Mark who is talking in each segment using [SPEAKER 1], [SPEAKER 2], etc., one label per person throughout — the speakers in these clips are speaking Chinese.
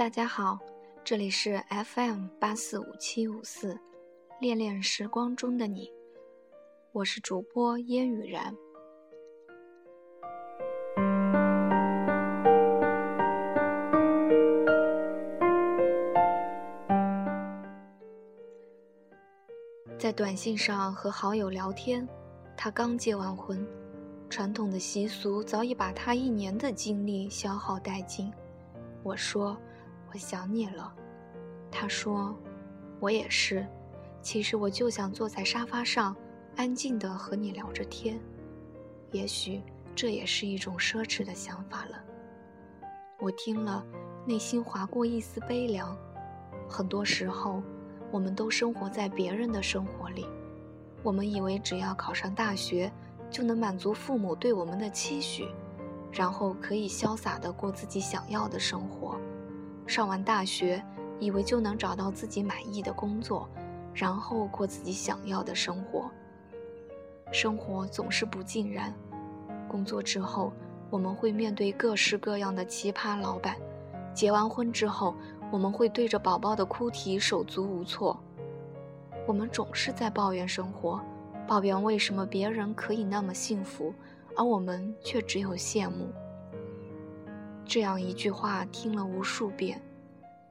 [SPEAKER 1] 大家好，这里是 FM 八四五七五四，恋恋时光中的你，我是主播烟雨然。在短信上和好友聊天，他刚结完婚，传统的习俗早已把他一年的精力消耗殆尽。我说。我想你了，他说，我也是。其实我就想坐在沙发上，安静的和你聊着天。也许这也是一种奢侈的想法了。我听了，内心划过一丝悲凉。很多时候，我们都生活在别人的生活里。我们以为只要考上大学，就能满足父母对我们的期许，然后可以潇洒的过自己想要的生活。上完大学，以为就能找到自己满意的工作，然后过自己想要的生活。生活总是不尽然，工作之后，我们会面对各式各样的奇葩老板；结完婚之后，我们会对着宝宝的哭啼手足无措。我们总是在抱怨生活，抱怨为什么别人可以那么幸福，而我们却只有羡慕。这样一句话听了无数遍，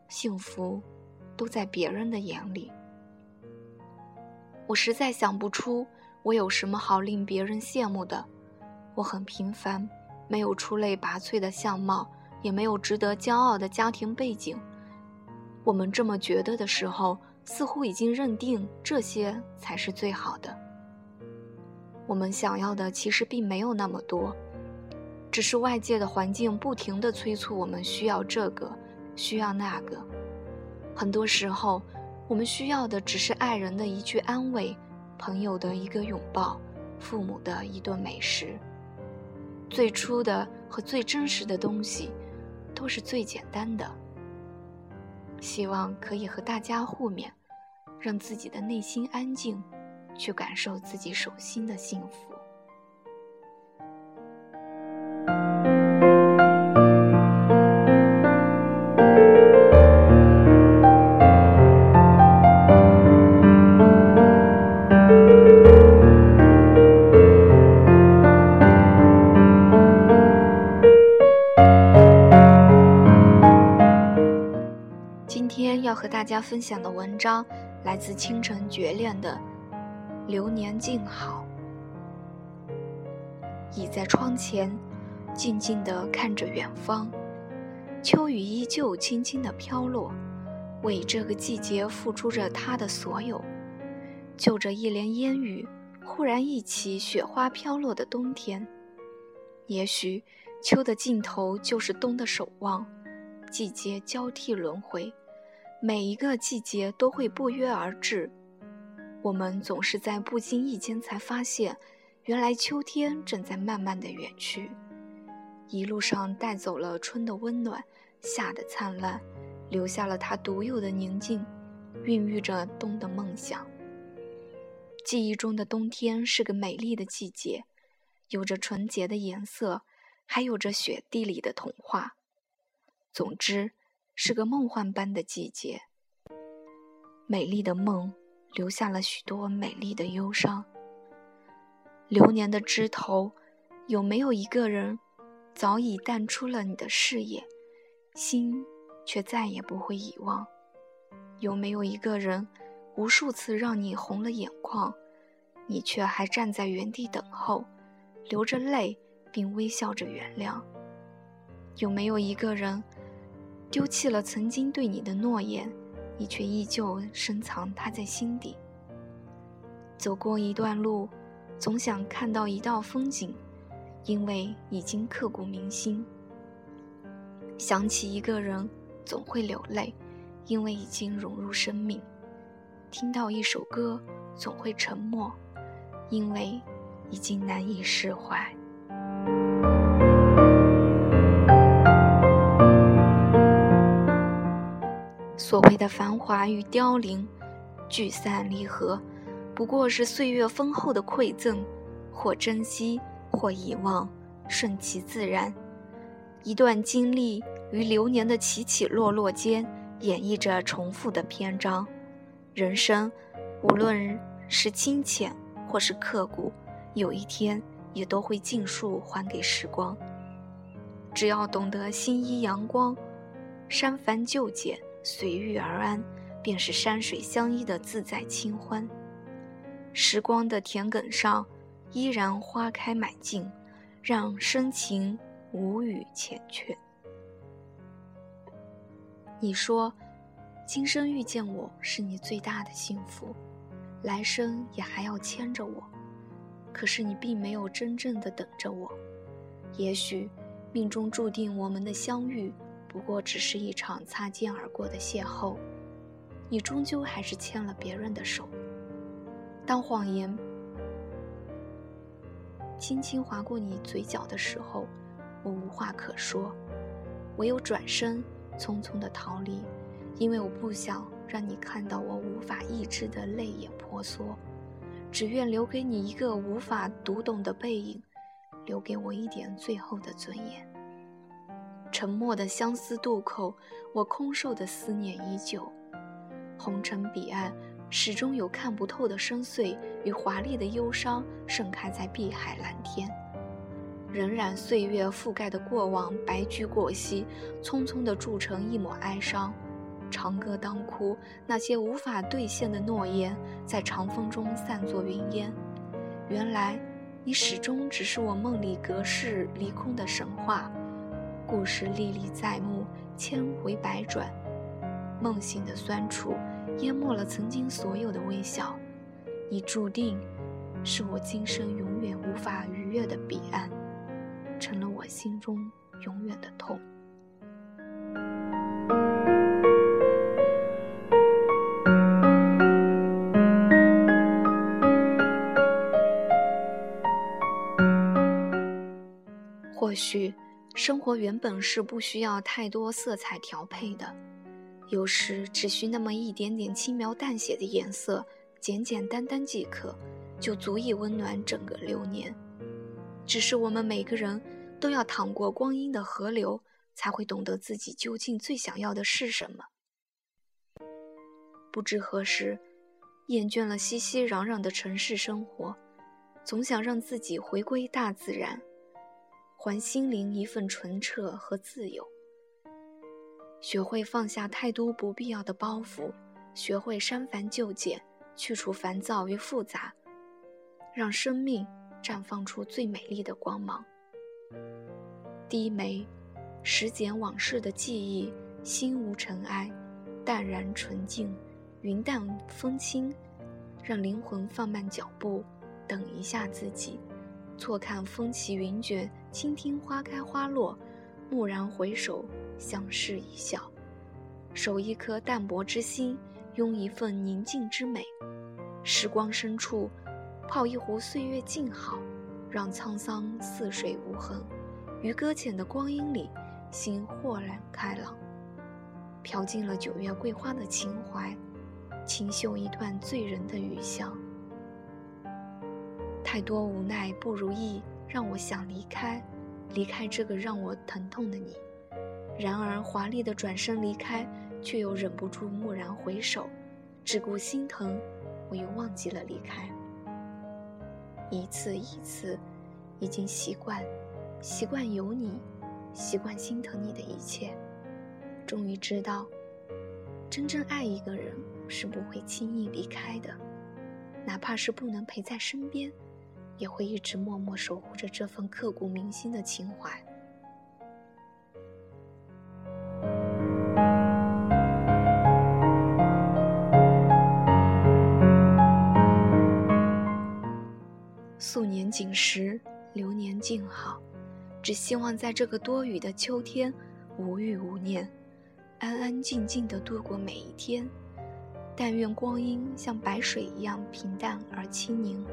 [SPEAKER 1] 幸福都在别人的眼里。我实在想不出我有什么好令别人羡慕的。我很平凡，没有出类拔萃的相貌，也没有值得骄傲的家庭背景。我们这么觉得的时候，似乎已经认定这些才是最好的。我们想要的其实并没有那么多。只是外界的环境不停地催促我们需要这个，需要那个。很多时候，我们需要的只是爱人的一句安慰，朋友的一个拥抱，父母的一顿美食。最初的和最真实的东西，都是最简单的。希望可以和大家互勉，让自己的内心安静，去感受自己手心的幸福。大家分享的文章来自倾城绝恋的《流年静好》。倚在窗前，静静地看着远方，秋雨依旧轻轻地飘落，为这个季节付出着它的所有。就这一帘烟雨，忽然一起雪花飘落的冬天。也许，秋的尽头就是冬的守望，季节交替轮回。每一个季节都会不约而至，我们总是在不经意间才发现，原来秋天正在慢慢的远去，一路上带走了春的温暖，夏的灿烂，留下了它独有的宁静，孕育着冬的梦想。记忆中的冬天是个美丽的季节，有着纯洁的颜色，还有着雪地里的童话。总之。是个梦幻般的季节，美丽的梦留下了许多美丽的忧伤。流年的枝头，有没有一个人早已淡出了你的视野，心却再也不会遗忘？有没有一个人无数次让你红了眼眶，你却还站在原地等候，流着泪并微笑着原谅？有没有一个人？丢弃了曾经对你的诺言，你却依旧深藏它在心底。走过一段路，总想看到一道风景，因为已经刻骨铭心。想起一个人，总会流泪，因为已经融入生命。听到一首歌，总会沉默，因为已经难以释怀。所谓的繁华与凋零，聚散离合，不过是岁月丰厚的馈赠，或珍惜，或遗忘，顺其自然。一段经历，于流年的起起落落间，演绎着重复的篇章。人生，无论是清浅或是刻骨，有一天也都会尽数还给时光。只要懂得心依阳光，删繁就简，随遇而安，便是山水相依的自在清欢。时光的田埂上，依然花开满径，让深情无语缱绻。你说。今生遇见我是你最大的幸福，来生也还要牵着我。可是你并没有真正的等着我。也许命中注定我们的相遇，不过只是一场擦肩而过的邂逅。你终究还是牵了别人的手。当谎言轻轻划过你嘴角的时候，我无话可说，唯有转身匆匆的逃离。因为我不想让你看到我无法抑制的泪眼婆娑，只愿留给你一个无法读懂的背影，留给我一点最后的尊严。沉默的相思渡口，我空瘦的思念依旧。红尘彼岸，始终有看不透的深邃与华丽的忧伤盛开在碧海蓝天。荏苒岁月覆盖的过往，白驹过隙，匆匆地铸成一抹哀伤。长歌当哭，那些无法兑现的诺言，在长风中散作云烟。原来，你始终只是我梦里隔世离空的神话。故事历历在目，千回百转，梦醒的酸楚淹没了曾经所有的微笑。你注定是我今生永远无法逾越的彼岸，成了我心中永远的痛。或许，生活原本是不需要太多色彩调配的，有时只需那么一点点轻描淡写的颜色，简简单单即可，就足以温暖整个流年。只是我们每个人都要淌过光阴的河流，才会懂得自己究竟最想要的是什么。不知何时，厌倦了熙熙攘攘的城市生活，总想让自己回归大自然。还心灵一份纯澈和自由。学会放下太多不必要的包袱，学会删繁就简，去除烦躁与复杂，让生命绽放出最美丽的光芒。低眉，拾捡往事的记忆，心无尘埃，淡然纯净，云淡风轻，让灵魂放慢脚步，等一下自己。错看风起云卷，倾听花开花落，蓦然回首，相视一笑，守一颗淡泊之心，拥一份宁静之美。时光深处，泡一壶岁月静好，让沧桑似水无痕。于搁浅的光阴里，心豁然开朗，飘进了九月桂花的情怀，清秀一段醉人的雨香。太多无奈不如意，让我想离开，离开这个让我疼痛的你。然而华丽的转身离开，却又忍不住蓦然回首，只顾心疼，我又忘记了离开。一次一次，已经习惯，习惯有你，习惯心疼你的一切。终于知道，真正爱一个人是不会轻易离开的，哪怕是不能陪在身边。也会一直默默守护着这份刻骨铭心的情怀。素年锦时，流年静好，只希望在这个多雨的秋天，无欲无念，安安静静的度过每一天。但愿光阴像白水一样平淡而轻盈。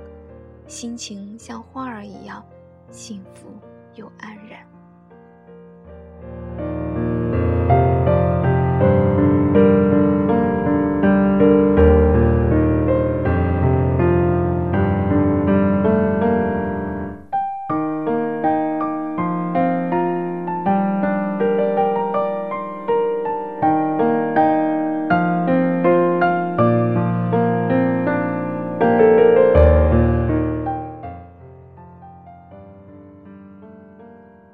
[SPEAKER 1] 心情像花儿一样，幸福又安然。